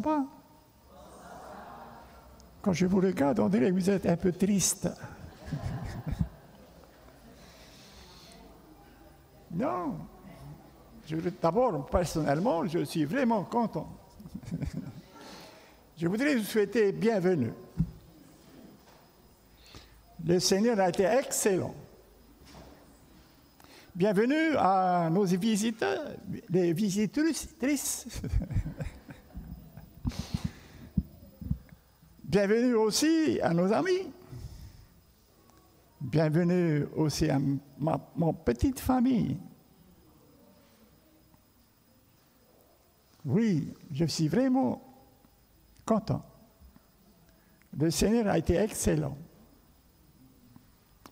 Va. Quand je vous regarde, on dirait que vous êtes un peu triste. non. D'abord, personnellement, je suis vraiment content. je voudrais vous souhaiter bienvenue. Le Seigneur a été excellent. Bienvenue à nos visiteurs, les visiteuses. Bienvenue aussi à nos amis. Bienvenue aussi à ma, petite famille. Oui, je suis vraiment content. Le Seigneur a été excellent.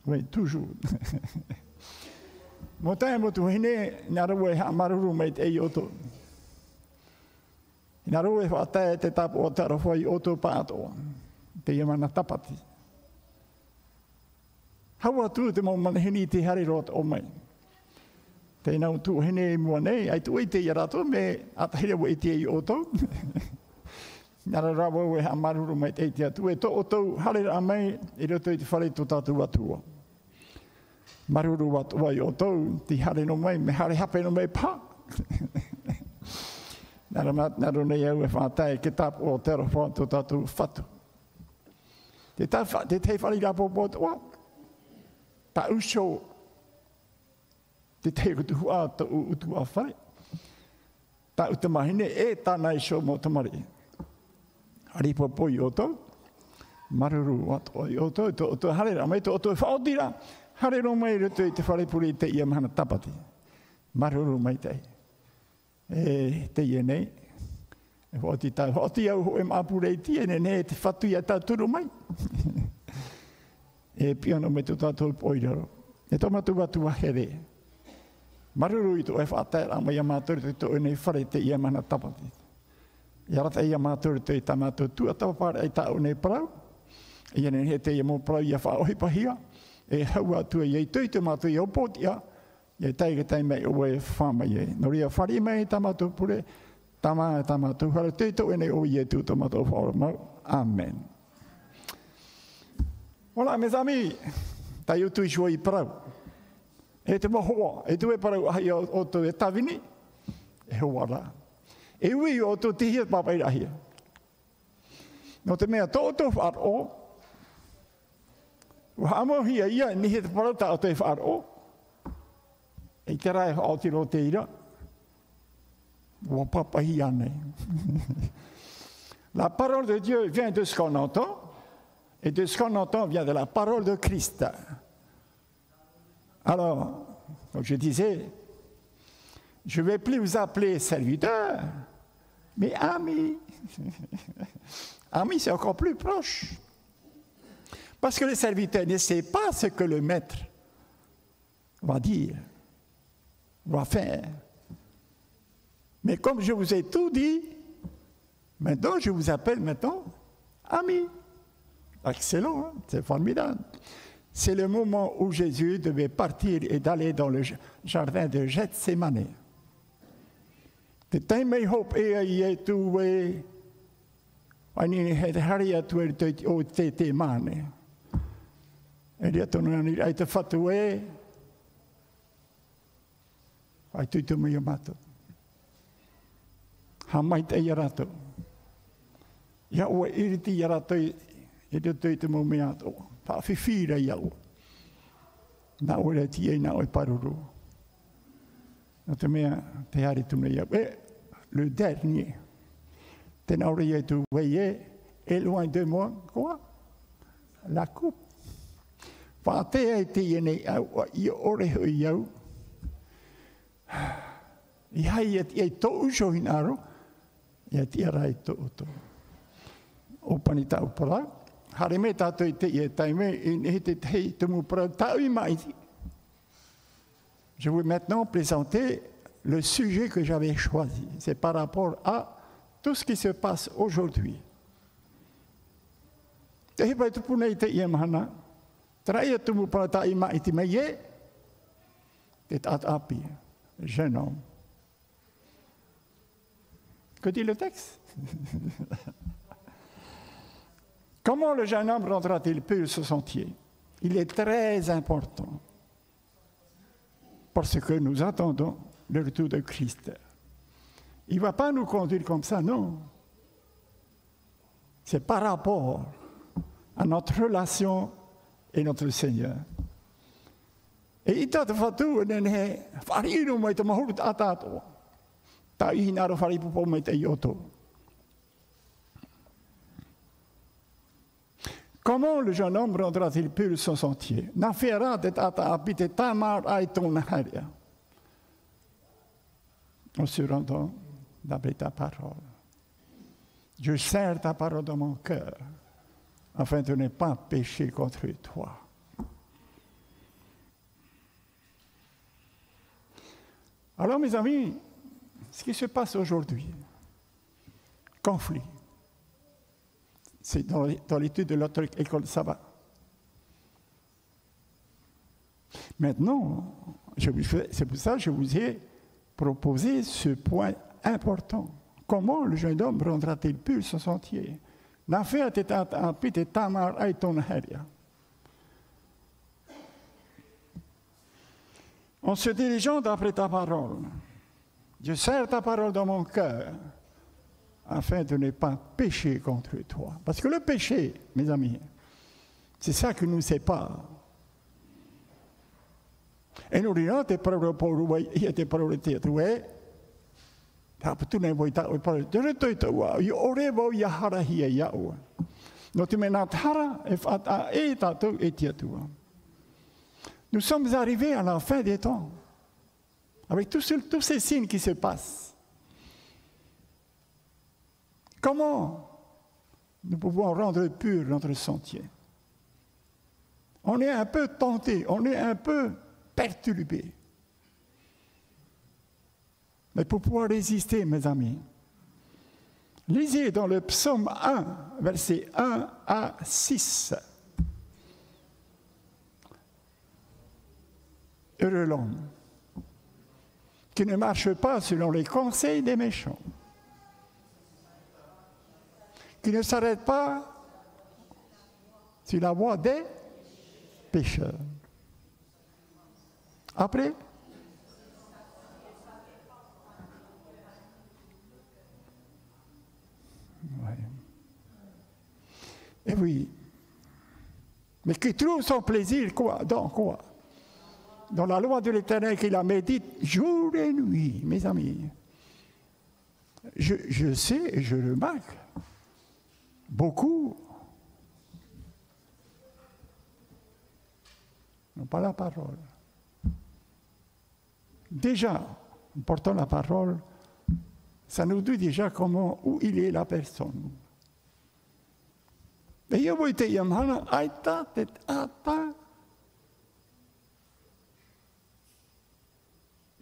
Oui, toujours. Ina rūre wha tae te tapu o te arofua i oto pātoa, te iamana tapati. Haua tū te mau manahini te hari rot o mai. Te inau tū hene i mua nei, ai tū i te iarato me atahere wa i te i oto. Nara rawa ue ha maruru mai te te atu, e to oto hari rā mai, i roto i te whare tō tātou atua. Maruru wa tō i oto, te hari no mai, me hari hape no mai. Pā. Nara mat naru nei au e whātai ki tāp o tero rohoan tō tātou whatu. Te te te whani ka pōpō tō wā. Pa usho te tei kutu hua tō u utu a whare. Pa utu mahine e tāna isho mō tamari. Hari pōpō i oto. Maruru watu i oto. Tō oto harera. Mai tō oto e whaotira. Harero mai rutu i te whare puri te ia mahana tapati. Maruru mai tei. E te ia nei. E hoti tau. Hoti au ho e mapure i tia ne ne te whatu ia tau turu mai. e piano me tu tātou poiraro. E tō matu watu wahere. Maruru i tu e whātai mai a māturi te tō nei whare te ia mana tapati. Ia rata ia mātori te i tā mātou tu a tapapare ai tāu nei parau. Ia ne he te ia mō parau ia whaohi pahia. E hau atu e iei tui te matu i opotia, tai ke tai mai o e whama i e. No ria whari mei tamatu pure, tama e tamatu, hara tui ene o ye e tu tamatu o whaora mau. Amen. Hola, mes amis, tai utu i shua i parau. E te mohoa, e tu e parau ahi o, o tu e tawini, e hoa rā. E ui o tu tihia papai rahia. No te mea tō tō whaar o, Wa amo hia ia ni he te parata o te whaaro. La parole de Dieu vient de ce qu'on entend. Et de ce qu'on entend vient de la parole de Christ. Alors, comme je disais, je ne vais plus vous appeler serviteur, mais ami. ami, c'est encore plus proche. Parce que le serviteur ne sait pas ce que le maître va dire, faire. Mais comme je vous ai tout dit, maintenant je vous appelle maintenant ami. Excellent, hein? c'est formidable. C'est le moment où Jésus devait partir et d'aller dans le jardin de Gethsemane. Te taimei hop e a i e tu e, ani he hari atu e o te te mane. E rea tonu ani, ai te whatu e, ai tui tu mai amata. Ha mai te ia rato. Ia ua iriti ia rato i te tui te mau mea ato. Pa whiwhira ia ua. Nā ora ti e nā oi paruru. Nā te mea te hari tuna ia. E, le dernier. Tēnā ora ia tu wei e, e loin de moi, quoi? La coupe. Whātea e te ienei au, i ore hui au. Je vais maintenant présenter le sujet que j'avais choisi. C'est par rapport à tout ce qui se passe aujourd'hui. Jeune homme. Que dit le texte Comment le jeune homme rendra-t-il pur ce sentier Il est très important parce que nous attendons le retour de Christ. Il ne va pas nous conduire comme ça, non. C'est par rapport à notre relation et notre Seigneur. Comment le jeune homme rendra-t-il pur son sentier? En se rendant d'après ta parole. Je serre ta parole dans mon cœur afin de ne pas pécher contre toi. Alors, mes amis, ce qui se passe aujourd'hui, conflit, c'est dans l'étude de l'autre école sabbat. Maintenant, c'est pour ça que je vous ai proposé ce point important. Comment le jeune homme rendra-t-il plus son sentier? En se dirigeant d'après ta parole, je serre ta parole dans mon cœur afin de ne pas pécher contre toi. Parce que le péché, mes amis, c'est ça qui nous sépare. Et nous disons, tes paroles pour vous, tes paroles, tes paroles, Tapatuna voi ta oi pare. Tere toi ta ua. I ore wau ia hara hia ia ua. No te mena tara e whata e tātou e tia tua. Nous sommes arrivés à la fin des temps. Avec tous, ces signes qui se passent. Comment nous pouvons rendre pur notre sentier? On est un peu tenté, on est un peu perturbé. Mais pour pouvoir résister, mes amis, lisez dans le psaume 1, versets 1 à 6. Heureux l'homme qui ne marche pas selon les conseils des méchants, qui ne s'arrête pas sur la voie des pécheurs. Après, Et oui. Mais qui trouve son plaisir quoi Dans quoi? Dans la loi de l'Éternel qu'il a médite jour et nuit, mes amis. Je, sais et je remarque, beaucoup n'ont pas la parole. Déjà, en portant la parole, ça nous dit déjà comment, où il est la personne.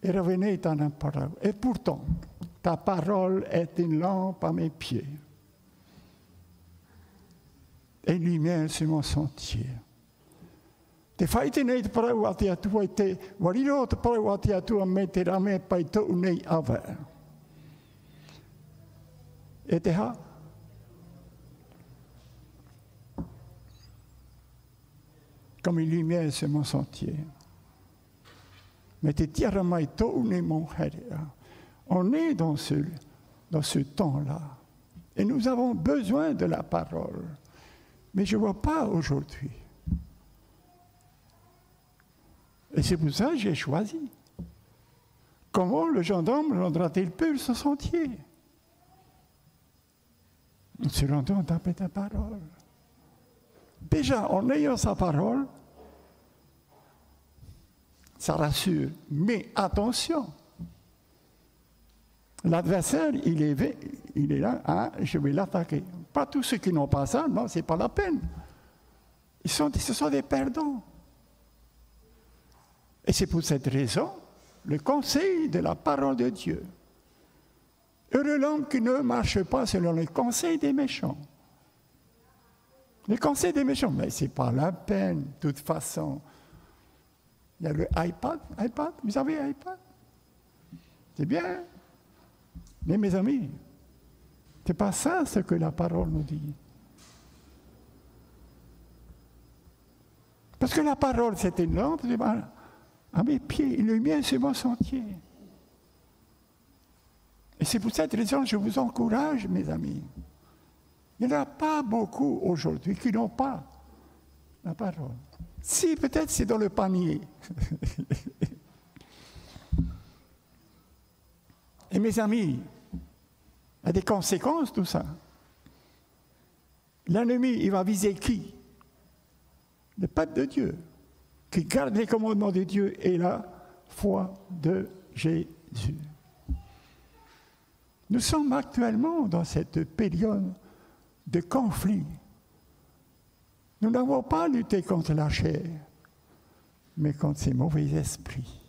Revenez ta parole. Et pourtant, ta parole est une lampe à mes pieds et une lumière sur mon sentier. Te whaite nei te parau atua i te wariro te parau atua me te rame pai tau nei awa. E te ha? comme une lumière sur mon sentier. Mais on est dans ce, dans ce temps-là. Et nous avons besoin de la parole. Mais je ne vois pas aujourd'hui. Et c'est pour ça que j'ai choisi. Comment le gendarme rendra-t-il pur ce sentier? En se rendant taper ta parole. Déjà, en ayant sa parole, ça rassure. Mais attention, l'adversaire, il est, il est là, hein, je vais l'attaquer. Pas tous ceux qui n'ont pas ça, non, ce n'est pas la peine. Ils sont, ce sont des perdants. Et c'est pour cette raison le conseil de la parole de Dieu. Heureux l'homme qui ne marche pas selon le conseil des méchants. Le conseil des méchants, mais ce n'est pas la peine, de toute façon. Il y a le iPad, iPad, vous avez iPad? C'est bien. Mais mes amis, C'est pas ça ce que la parole nous dit. Parce que la parole, c'est une lampe à mes pieds, le mien, c'est mon sentier. Et c'est pour cette raison que je vous encourage, mes amis. Il n'y en a pas beaucoup aujourd'hui qui n'ont pas la parole. Si, peut-être c'est dans le panier. Et mes amis, il y a des conséquences tout ça. L'ennemi, il va viser qui? Le peuple de Dieu, qui garde les commandements de Dieu et la foi de Jésus. Nous sommes actuellement dans cette période de conflit. Nous n'avons pas lutté contre la chair, mais contre ces mauvais esprits.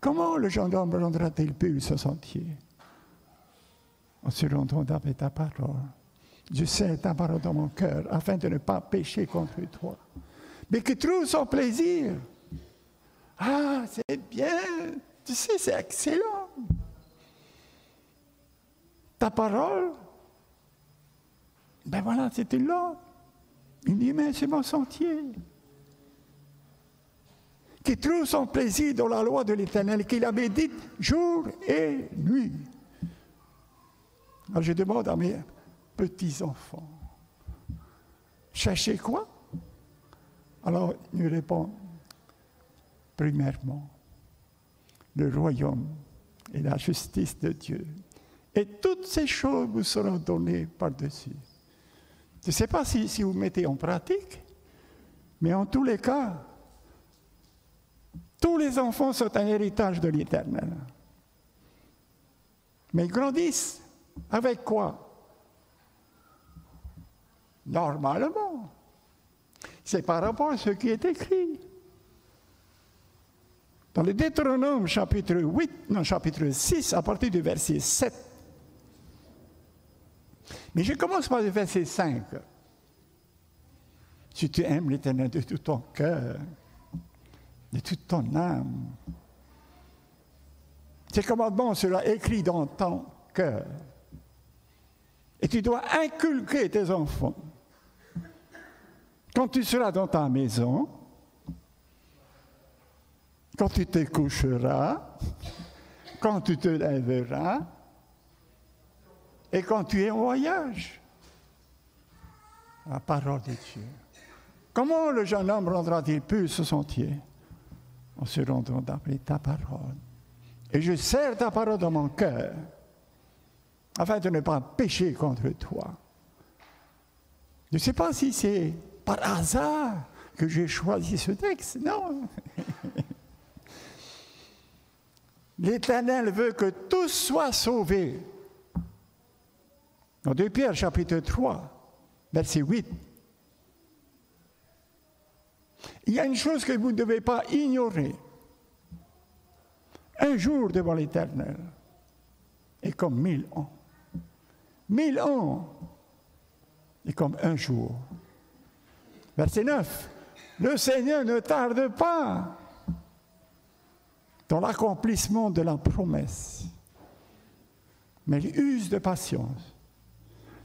Comment le gendarme rendra-t-il plus ce sentier? En se rendant avec ta parole. Je sais ta parole dans mon cœur afin de ne pas pécher contre toi. Mais que trouve son plaisir? Ah, c'est bien. Tu sais, c'est excellent ta parole, ben voilà, c'était là. Il dit, mais c'est mon sentier. Qui trouve son plaisir dans la loi de l'Éternel, qu'il avait dit jour et nuit. Alors je demande à mes petits-enfants, cherchez quoi? Alors il répond, premièrement, le royaume et la justice de Dieu et toutes ces choses vous seront données par-dessus. Je ne sais pas si, vous mettez en pratique, mais en tous les cas, tous les enfants sont un héritage de l'Éternel. Mais ils grandissent avec quoi? Normalement. C'est par rapport à ce qui est écrit. Dans le Deutéronome chapitre 8, non, chapitre 6, à partir du verset 7, mais je commence par le verset 5. Si tu aimes l'Éternel de tout ton cœur, de toute ton âme, ces commandements seront écrits dans ton cœur. Et tu dois inculquer tes enfants. Quand tu seras dans ta maison, quand tu te coucheras, quand tu te lèveras, et quand tu es en voyage, la parole de Dieu. Comment le jeune homme rendra-t-il plus ce sentier En se rendant d'après ta parole? Et je serre ta parole dans mon cœur, afin de ne pas pécher contre toi. Je ne sais pas si c'est par hasard que j'ai choisi ce texte, non? L'Éternel veut que tous soient sauvés. Dans 2 Pierre chapitre 3, verset 8, il y a une chose que vous ne devez pas ignorer. Un jour devant l'Éternel est comme mille ans. Mille ans est comme un jour. Verset 9. Le Seigneur ne tarde pas dans l'accomplissement de la promesse, mais il use de patience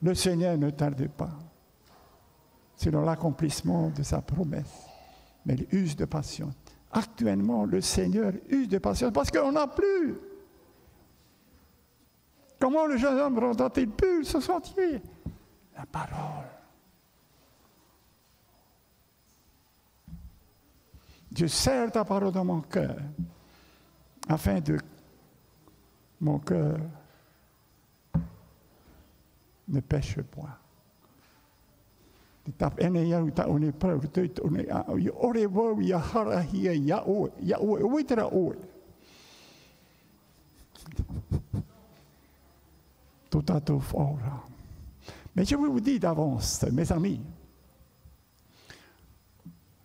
Le Seigneur ne tarde pas. Dans l'accomplissement de sa promesse. Mais il use de patience. Actuellement, le Seigneur use de patience parce qu'on n'a plus. Comment le jeune homme rendra-t-il plus ce sentier? La parole. Je serre ta parole dans mon cœur afin de mon cœur ne pêche point. Tō tātou whaora. Mais je vous dis d'avance, mes amis,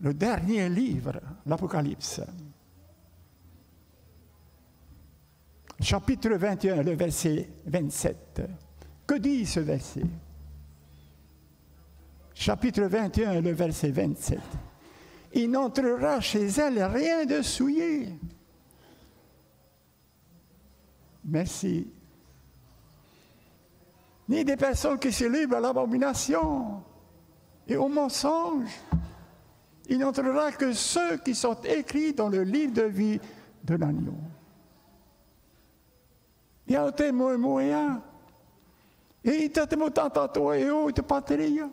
le dernier livre, l'Apocalypse, chapitre 21, le verset 27. Que dit ce verset? Chapitre 21, le verset 27. Il n'entrera chez elle rien de souillé. Merci. Ni des personnes qui se livrent à l'abomination et au mensonge. Il n'entrera que ceux qui sont écrits dans le livre de vie de l'agneau. Il y a un témoin moyen. Et il t'a témoin tant toi et oh, te patria.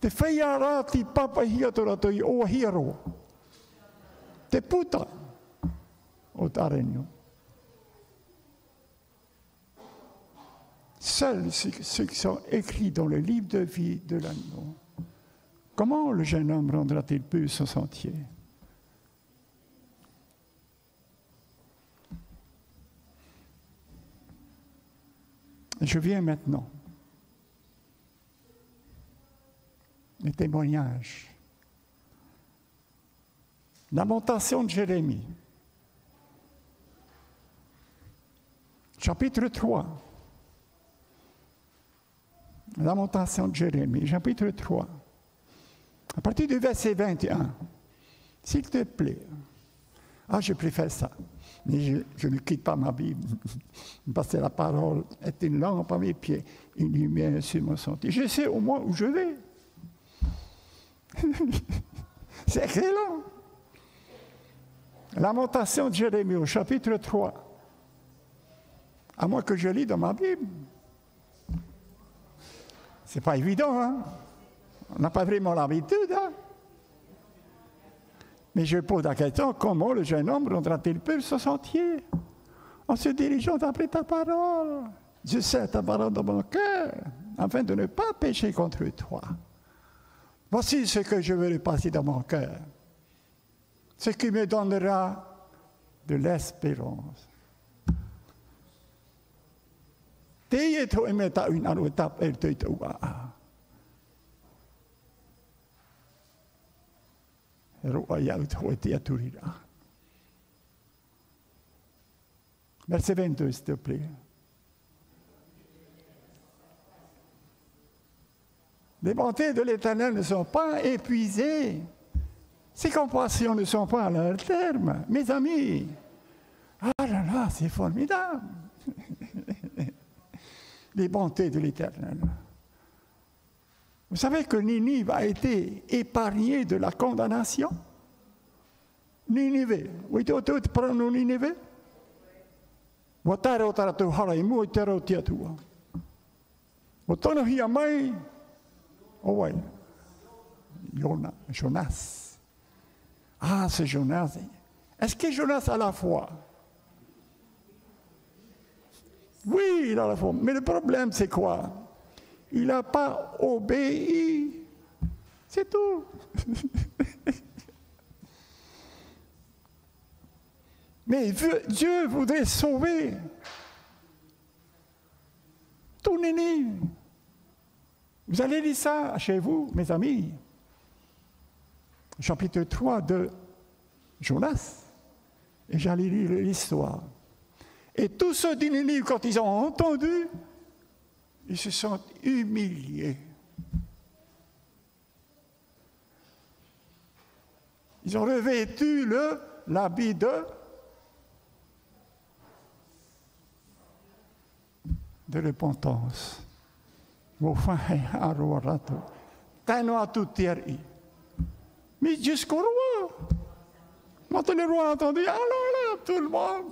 Te whaia rā ti papa hia tora toi o. Te puta o tarenio. Seuls ceux qui sont écrits dans le livre de vie de l'agneau. Comment le jeune homme rendra-t-il plus son sentier? Je viens maintenant. Les témoignages. Lamentation de Jérémie. Chapitre 3. Lamentation de Jérémie, chapitre 3. À partir du verset 21. S'il te plaît. Ah, je préfère ça. Mais je, ne quitte pas ma Bible, parce que la parole est une lampe à mes pieds, une lumière sur mon sentier. Je sais au moins où je vais. C'est excellent. Lamentation de Jérémie au chapitre 3. À moins que je lis dans ma Bible. C'est pas évident, hein? On n'a pas vraiment l'habitude, hein? Mais je pose la question, comment le jeune homme rendra-t-il plus ce sentier En se dirigeant après ta parole? Je sais ta parole dans mon cœur, afin de ne pas pécher contre toi. Voici ce que je veux passer dans mon cœur. Ce qui me donnera de l'espérance. Verset 22, s'il te plaît. Les bontés de l'Éternel ne sont pas épuisées. Ses compassions ne sont pas à leur terme. Mes amis, ah là là, c'est formidable. Les bontés de l'Éternel. Vous savez que Ninive a été épargnée de la condamnation? Ninive. Oui, tu prends Ninive? Jonas. Ah, c'est Jonas. Est-ce que Jonas a la foi? Oui, il a la foi. Mais le problème, c'est quoi? Il n'a pas obéi. C'est tout. Mais Dieu voudrait sauver tout Néné. Vous allez lire ça chez vous, mes amis. Chapitre 3 de Jonas. Et j'allais lire l'histoire. Et tous ceux d'Ininie, quand ils ont entendu, ils se sont humiliés. Ils ont revêtu le, l'habit de, de repentance. Mais jusqu'au roi. Quand le roi a entendu, alors là, tout le monde.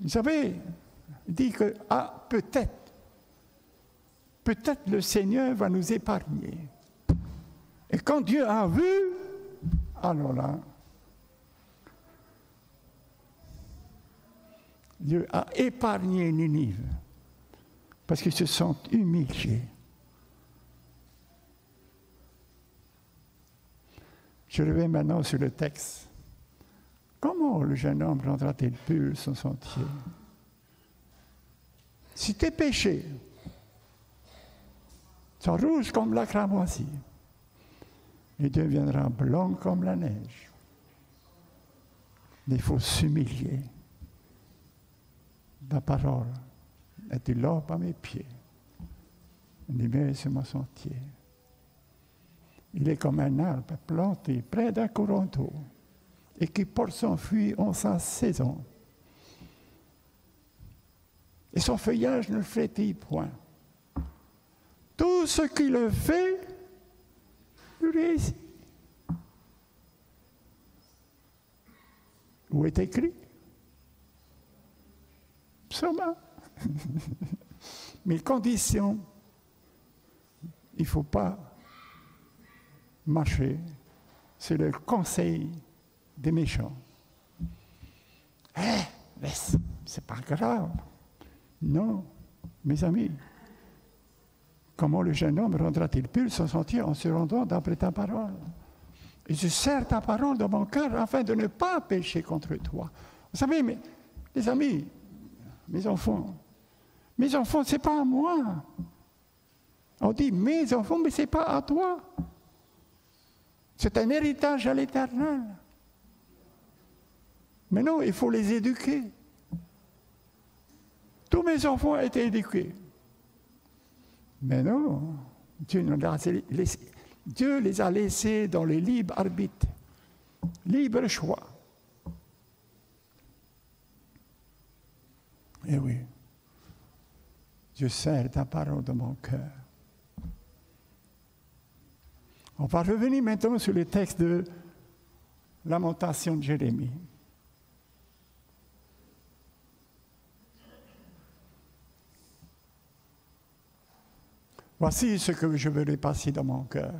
Vous savez, dit que, ah, peut-être, peut-être le Seigneur va nous épargner. Et quand Dieu a vu, alors là, Dieu a épargné Ninive. parce qu'ils se sentent humiliés. Je reviens maintenant sur le texte. Comment le jeune homme rendra-t-il pur son sentier? Si tes péchés sont rouges comme la cramoisie, il deviendra blanc comme la neige. Il faut s'humilier. La parole est l'or à mes pieds. Met sur mon sentier. Il est comme un arbre planté près d'un courant d'eau et qui porte son fruit en sa saison. Et son feuillage ne flétille point. Tout ce qu'il le fait lui réussit. Où est écrit Psaume Mais condition, il ne faut pas marcher c'est le conseil des méchants. Eh, mais c'est pas grave. Non, mes amis. Comment le jeune homme rendra-t-il pur son sentier en se rendant d'après ta parole? Et je sers ta parole dans mon cœur afin de ne pas pécher contre toi. Vous savez, mes, les amis, mes enfants, mes enfants, ce n'est pas à moi. On dit mes enfants, mais ce n'est pas à toi. C'est un héritage à l'éternel. Mais non, il faut les éduquer. Tous mes enfants ont été éduqués. Mais non, Dieu, Dieu les a laissés dans le libre arbitre, libre choix. Eh oui, je sers ta parole de mon cœur. On va revenir maintenant sur le texte de Lamentation de Jérémie. Voici ce que je veux passer dans mon cœur,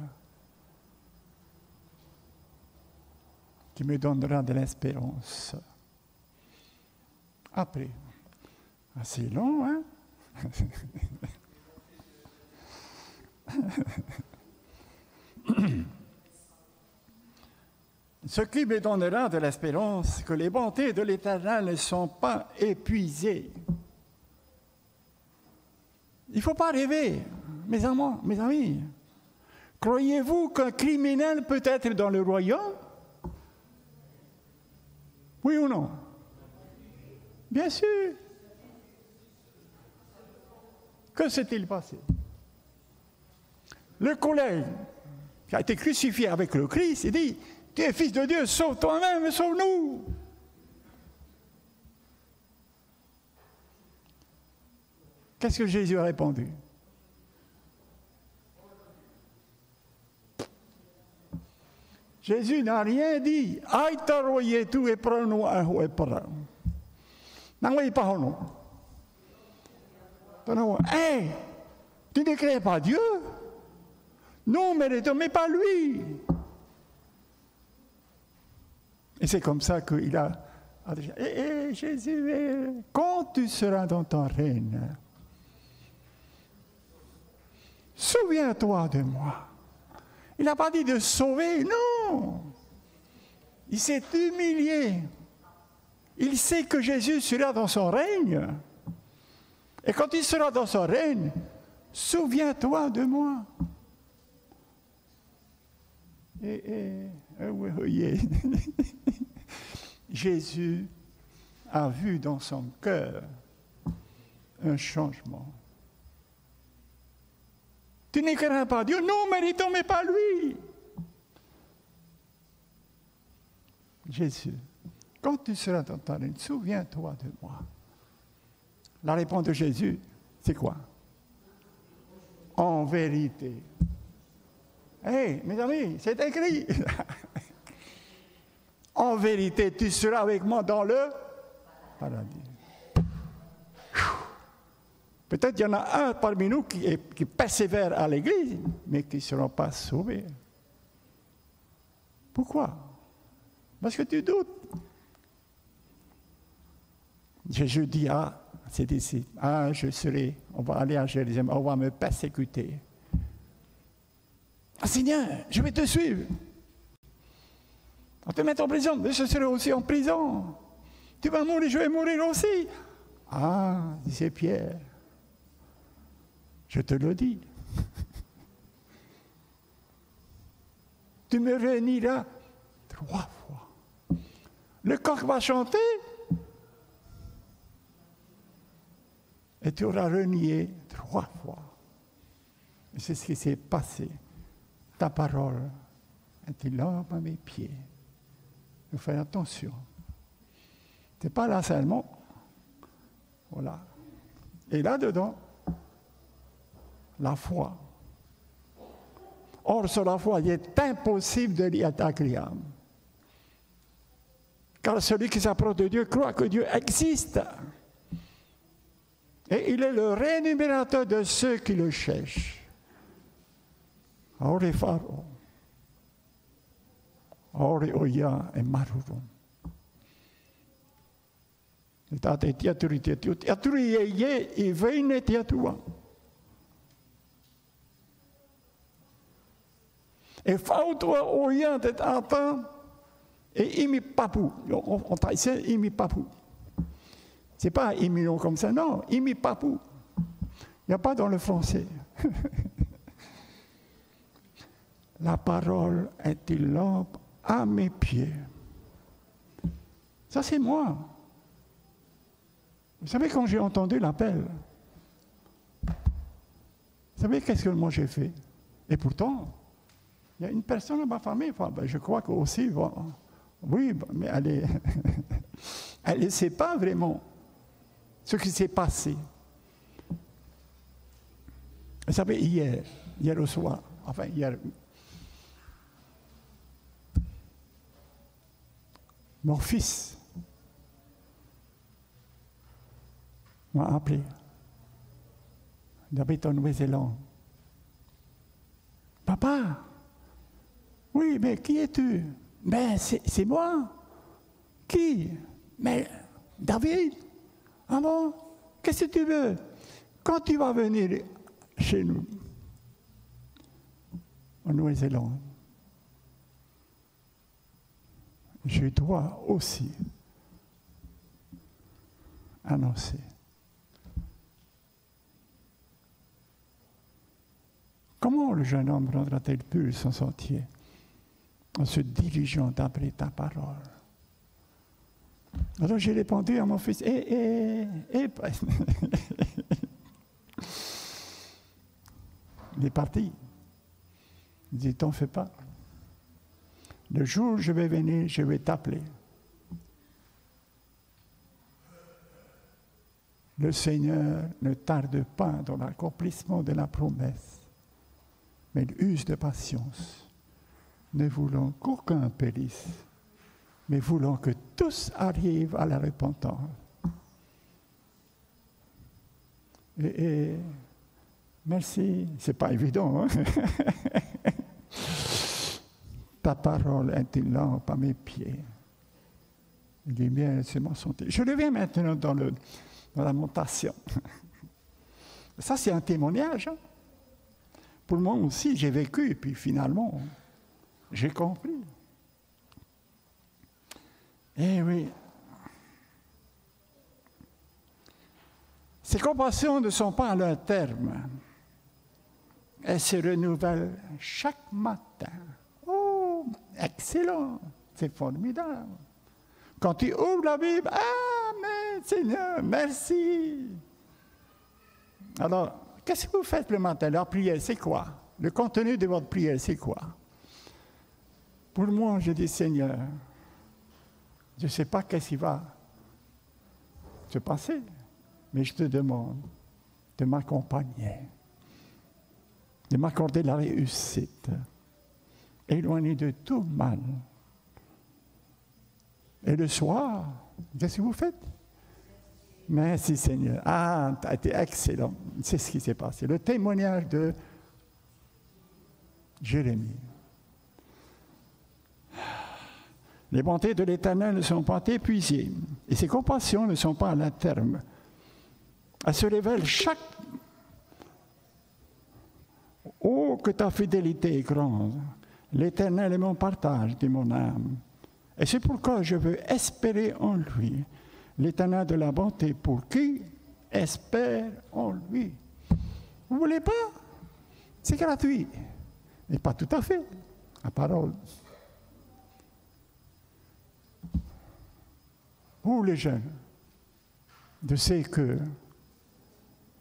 qui me donnera de l'espérance. Après, assez long, hein? Ce qui me donnera de l'espérance que les bontés de l'Éternel ne sont pas épuisées. Il ne faut pas rêver, mes amis. Mes amis. Croyez-vous qu'un criminel peut être dans le royaume? Oui ou non? Bien sûr. Que s'est-il passé? Le collègue qui a été crucifié avec le Christ, il dit, tu es fils de Dieu, sauve toi-même, sauve-nous. Qu'est-ce que Jésus a répondu? Jésus n'a rien dit. Aïe, tout et prends-nous un ou pas. Non, pas non. Hé, tu ne crées pas Dieu? Non, mais ne pas lui. Et c'est comme ça qu'il a, eh, eh, Jésus, quand tu seras dans ton règne, souviens-toi de moi. Il n'a pas dit de sauver, non. Il s'est humilié. Il sait que Jésus sera dans son règne. Et quand il sera dans son règne, souviens-toi de moi. Et, Jésus a vu dans son cœur un changement. Tu n'écriras pas Dieu, non, méritons, mais pas lui. Jésus, quand tu seras dans ta règne, souviens-toi de moi. La réponse de Jésus, c'est quoi? En vérité, Hé, mes amis, c'est écrit. en vérité, tu seras avec moi dans le paradis. Peut-être qu'il y en a un parmi nous qui, est, persévère à l'église, mais qui ne seront pas sauvés. Pourquoi? Parce que tu doutes. Jésus dit à ses disciples, ah, je serai, on va aller à Jérusalem, on va me persécuter. Ah Seigneur, je vais te suivre. On te met en prison, mais je serai aussi en prison. Tu vas mourir, je vais mourir aussi. Ah, disait Pierre, je te le dis. tu me réuniras trois fois. Le coq va chanter et tu auras renié trois fois. C'est ce qui s'est passé. Ta parole était là à mes pieds. Faire attention. Ce n'est pas là seulement. Voilà. Et là-dedans, la foi. Or, sur la foi, il est impossible de lire attaquer l'âme. Car celui qui s'approche de Dieu croit que Dieu existe. Et il est le rémunérateur de ceux qui le cherchent. Ore whautua o ia te tāta e imi papu. On taise imi papu. C'est pas imminent comme ça, non, imi papu. Il n'y a pas dans le français. La parole est une lampe à mes pieds? Ça, c'est moi. Vous savez, quand j'ai entendu l'appel, vous savez qu'est-ce que moi j'ai fait? Et pourtant, il y a une personne dans ma famille, ben, je crois que aussi, oui, mais elle elle ne sait pas vraiment ce qui s'est passé. Vous savez, hier, hier au soir, enfin hier, mon fils m'a appelé. Il habite en Nouvelle-Zélande. Papa, oui, mais qui es-tu? Ben, c'est moi. Qui? Mais David. Ah bon? Qu'est-ce que tu veux? Quand tu vas venir chez nous, en Nouvelle-Zélande, je dois aussi annoncer. Comment le jeune homme rendra-t-il plus son sentier? En se dirigeant d'après ta parole Alors j'ai répondu à mon fils, eh, eh, eh, Il est parti. Il dit, t'en fais pas. Le jour où je vais venir, je vais t'appeler. Le Seigneur ne tarde pas dans l'accomplissement de la promesse mais il use de patience, ne voulant qu'aucun périsse, mais voulant que tous arrivent à la repentance. Et, merci, c'est pas évident. Hein? Ta parole est une lampe à mes pieds? Lumière, c'est mon santé. Je reviens maintenant dans, dans la montation. Ça, c'est un témoignage. Hein? Pour moi aussi, j'ai vécu, et puis finalement, j'ai compris. Eh oui. Ces compassions ne sont pas à leur terme. Elles se renouvellent chaque matin. Oh, excellent, c'est formidable. Quand tu ouvres la Bible, Amen, Seigneur, merci. Alors, Qu'est-ce que vous faites le matin? La prière, c'est quoi? Le contenu de votre prière, c'est quoi? Pour moi, je dis Seigneur, je ne sais pas qu'est-ce qui va se passer, mais je te demande de m'accompagner, de m'accorder la réussite, éloigné de tout mal. Et le soir, qu'est-ce que vous faites? Merci Seigneur. Ah, tu as été excellent. C'est ce qui s'est passé. Le témoignage de Jérémie. Les bontés de l'Éternel ne sont pas épuisées et ses compassions ne sont pas à la terme. Elles se révèlent chaque... Oh, que ta fidélité est grande. L'Éternel est mon partage, dit mon âme. Et c'est pourquoi je veux espérer en lui. L'Éternel de la bonté pour qui espère en lui. Vous voulez pas? C'est gratuit. Mais pas tout à fait. La parole. Vous les jeunes, je sais que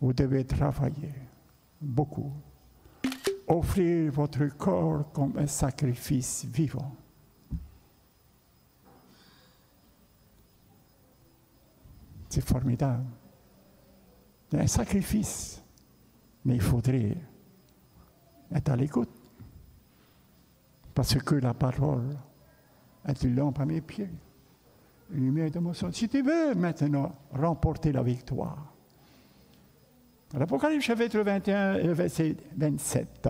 vous devez travailler beaucoup. Offrir votre corps comme un sacrifice vivant. C'est formidable. C'est un sacrifice. Mais il faudrait être à l'écoute. Parce que la parole est une lampe à mes pieds, lumière de mon. Si tu veux maintenant remporter la victoire, l'Apocalypse chapitre 21, verset 27,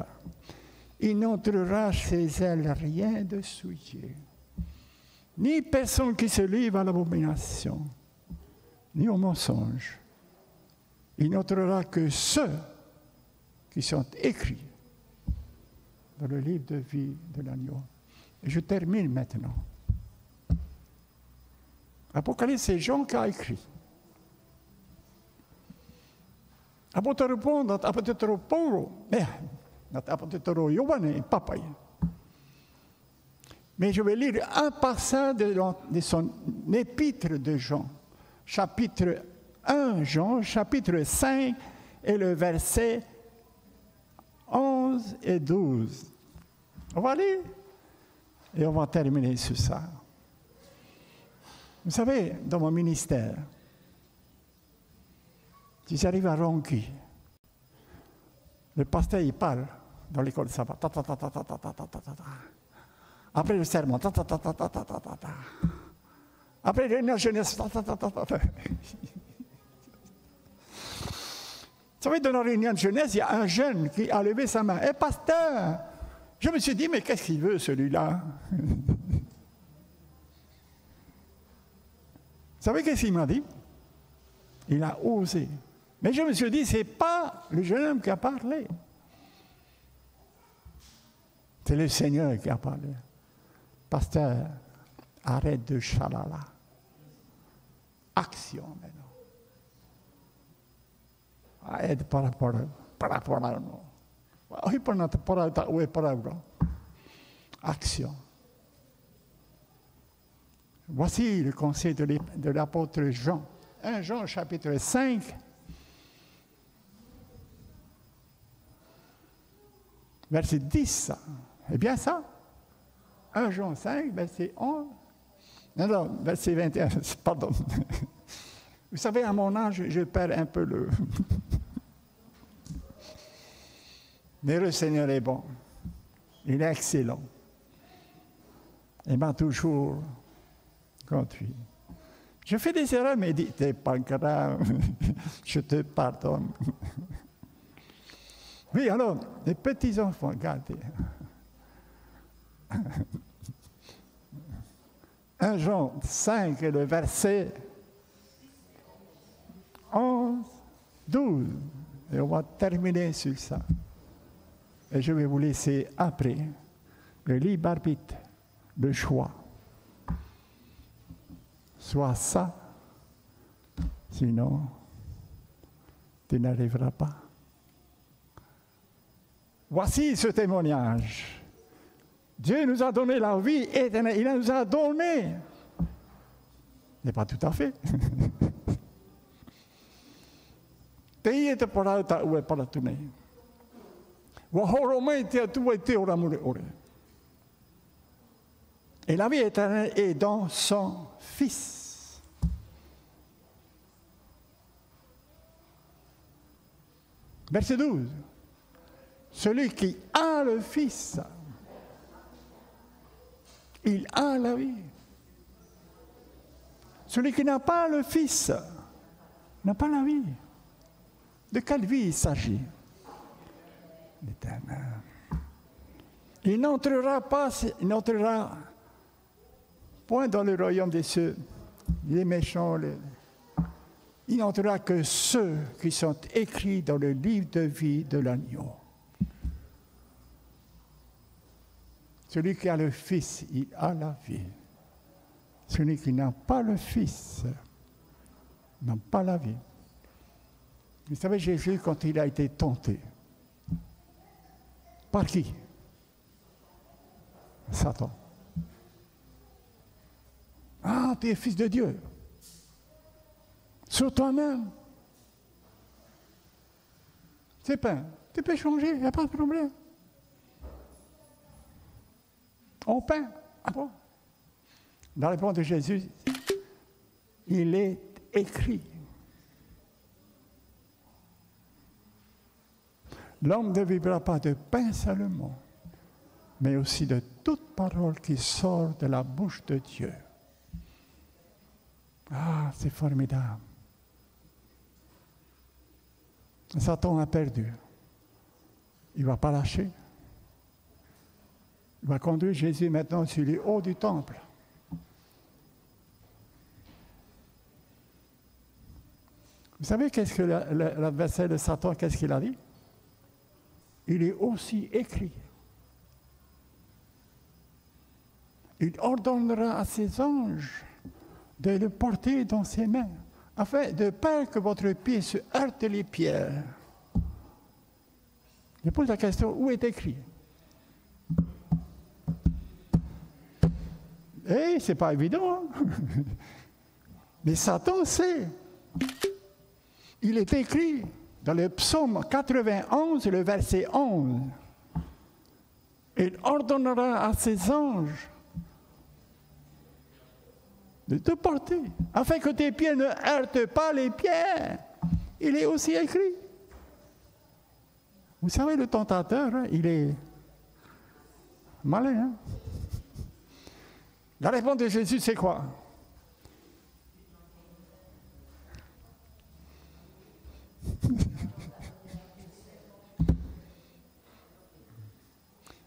il n'entrera chez elle rien de souillé, ni personne qui se livre à l'abomination, ni au mensonge. Il n'entrera que ceux qui sont écrits dans le livre de vie de l'agneau. Je termine maintenant. Apocalypse, c'est Jean qui a écrit. Apôtre Paul, apôtre Paul, mais apôtre Giovanni, papa. Mais je vais lire un passage de son épître de Jean, chapitre 1 Jean, chapitre 5, et le verset 11 et 12. On va lire et on va terminer sur ça. Vous savez, dans mon ministère, si j'arrive à Ronqui, le pasteur il parle dans l'école de sabbat. Après le sermon, après la jeunesse, Vous savez, dans la réunion de jeunesse, il y a un jeune qui a levé sa main. Eh, pasteur Je me suis dit, mais qu'est-ce qu'il veut, celui-là Vous savez qu'est-ce qu'il m'a dit? Il a osé. Mais je me suis dit, ce n'est pas le jeune homme qui a parlé. C'est le Seigneur qui a parlé. Pasteur, arrête de chalala. Action maintenant aide para para para para no. Ahi pana te para ta ue para ura. Action. Voici le conseil de l'apôtre Jean. 1 Jean chapitre 5. Verset 10. C'est bien ça 1 Jean 5, verset 11. Non, non, verset 21, pardon. Vous savez, à mon âge, je perds un peu le. Mais le Seigneur est bon. Il est excellent. Il m'a toujours Je fais des erreurs, mais dit, c'est pas grave, je te pardonne. Oui, alors, les petits-enfants, regardez. Un Jean 5, le verset 11, 12. Et on va terminer sur ça. Et je vais vous laisser après le libre arbitre, le choix. Soit ça, sinon tu n'arriveras pas. Voici ce témoignage. Dieu nous a donné la vie éternelle. Il nous a donné. Mais pas tout à fait. Et la vie éternelle est dans son Fils. Verset 12. Celui qui a le Fils, il a la vie. Celui qui n'a pas le Fils n'a pas la vie. De quelle vie il s'agit? L'éternel. Il n'entrera pas, il n'entrera point dans le royaume des cieux, les méchants, les... il n'entrera que ceux qui sont écrits dans le livre de vie de l'agneau. Celui qui a le Fils, il a la vie. Celui qui n'a pas le Fils n'a pas la vie. Vous savez, Jésus, quand il a été tenté, par qui? Satan. Ah, tu es fils de Dieu. Sur toi-même. C'est pas. Tu peux changer, il n'y a pas de problème. On peint. Dans la réponse de Jésus, il est écrit. L'homme ne vivra pas de pain seulement, mais aussi de toute parole qui sort de la bouche de Dieu. Ah, c'est formidable. Satan a perdu. Il ne va pas lâcher. Il va conduire Jésus maintenant sur les hauts du temple. Vous savez qu'est-ce que l'adversaire de Satan, qu'est-ce qu'il a dit? Il est aussi écrit. Il ordonnera à ses anges de le porter dans ses mains, afin de peur que votre pied se heurte les pierres. Je pose la question, où est écrit? Eh, c'est pas évident. Hein? Mais Satan sait. Il est écrit dans le psaume 91, le verset 11. Il ordonnera à ses anges de te porter, afin que tes pieds ne heurtent pas les pierres. Il est aussi écrit. Vous savez, le tentateur, hein, il est malin. Hein? La réponse de Jésus, c'est quoi?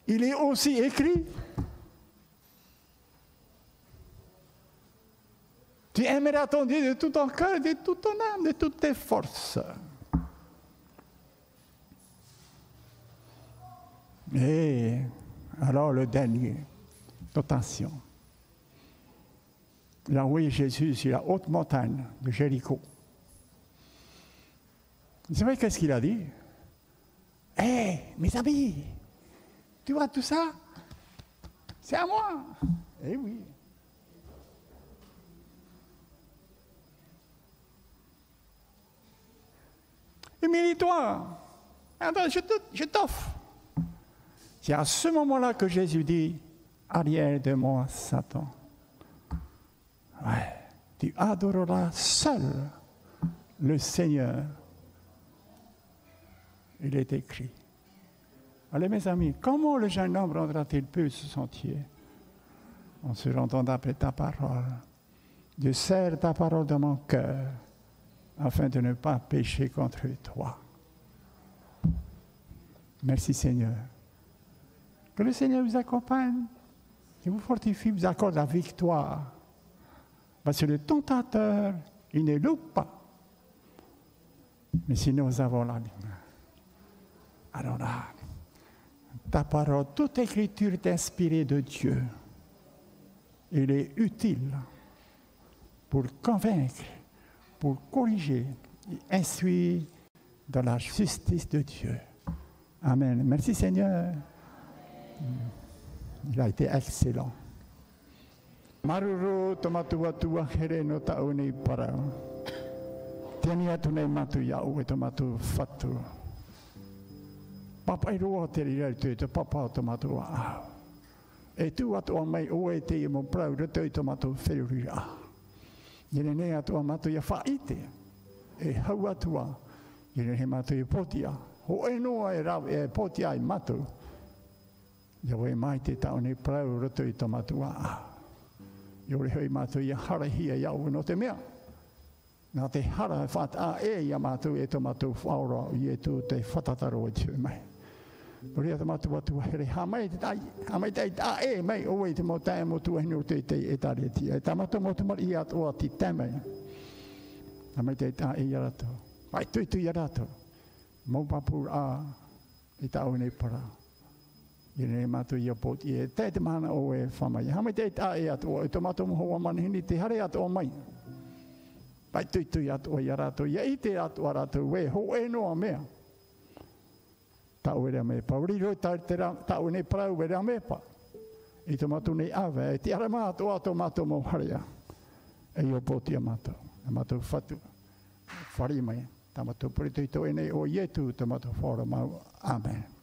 Il est aussi écrit aimeras ton Dieu de tout ton cœur, de toute ton âme, de toutes tes forces. Et alors le dernier, attention. Il a envoyé Jésus sur la haute montagne de Jéricho. Vous savez qu'est-ce qu'il a dit? Hé, mes amis, tu vois tout ça? C'est à moi. Eh oui. Humilie-toi. je t'offre. C'est à ce moment-là que Jésus dit, arrière de moi, Satan. Tu adoreras seul le Seigneur. Il est écrit. Allez mes amis, comment le jeune homme rendra-t-il plus ce sentier En se rendant après ta parole? Je serre ta parole dans mon cœur afin de ne pas pécher contre toi. Merci Seigneur. Que le Seigneur vous accompagne, qu'il vous fortifie, vous accorde la victoire. Parce que le tentateur, il ne loupe pas. Mais si nous avons la alors là, ta parole, toute écriture est inspirée de Dieu. Elle est utile pour convaincre, pour corriger et instruire dans la justice de Dieu. Amen. Merci Seigneur. Il a été excellent. Maruru tomatua tua here no tau nei para. Tēni atu nei matu iau e tomatu fatu. Papa i roa te rirau tu te papa o tomatu a. E tu atu a mai oe te i prau rato i tomatu whiruri a. Yene ne atu a ia whaite. E hau atua. Yene he matu i potia. Ho e noa e rau e potia i matu. Ia wei mai te tau ni prau roto i tomatu a. Ia ore hoi matu i harahia iau no te mea. Nā te hara what a e ia matu e tomatu whaura i e tu te whatataro e tū mai. Ria te matu watu here ha mai te tai, ha hamai tai ta e mai o e te mo tai mo tu henu te te e tare ti. E tamata mo tu mar i at o ti tame. Hamai tai ta e yarato. mai tu tu yarato. Mo papur a i ta o nei para. I ne matu i a pot i e te te mana o e whamai. ha Hamai tai ta e at o e tomato mo hoa manihini te hare at o mai. Pai tui tui yarato o arato, Ia i te at arato we ho e noa mea tau e rea mepa. Uri roi tau e ne pra e me pa I to matu nei ave e te ara mātou ato mato mo haria. E io poti amato amato fatu, fari mai. tamato mātou puritu i nei o yetu tamato mātou whāra Amen.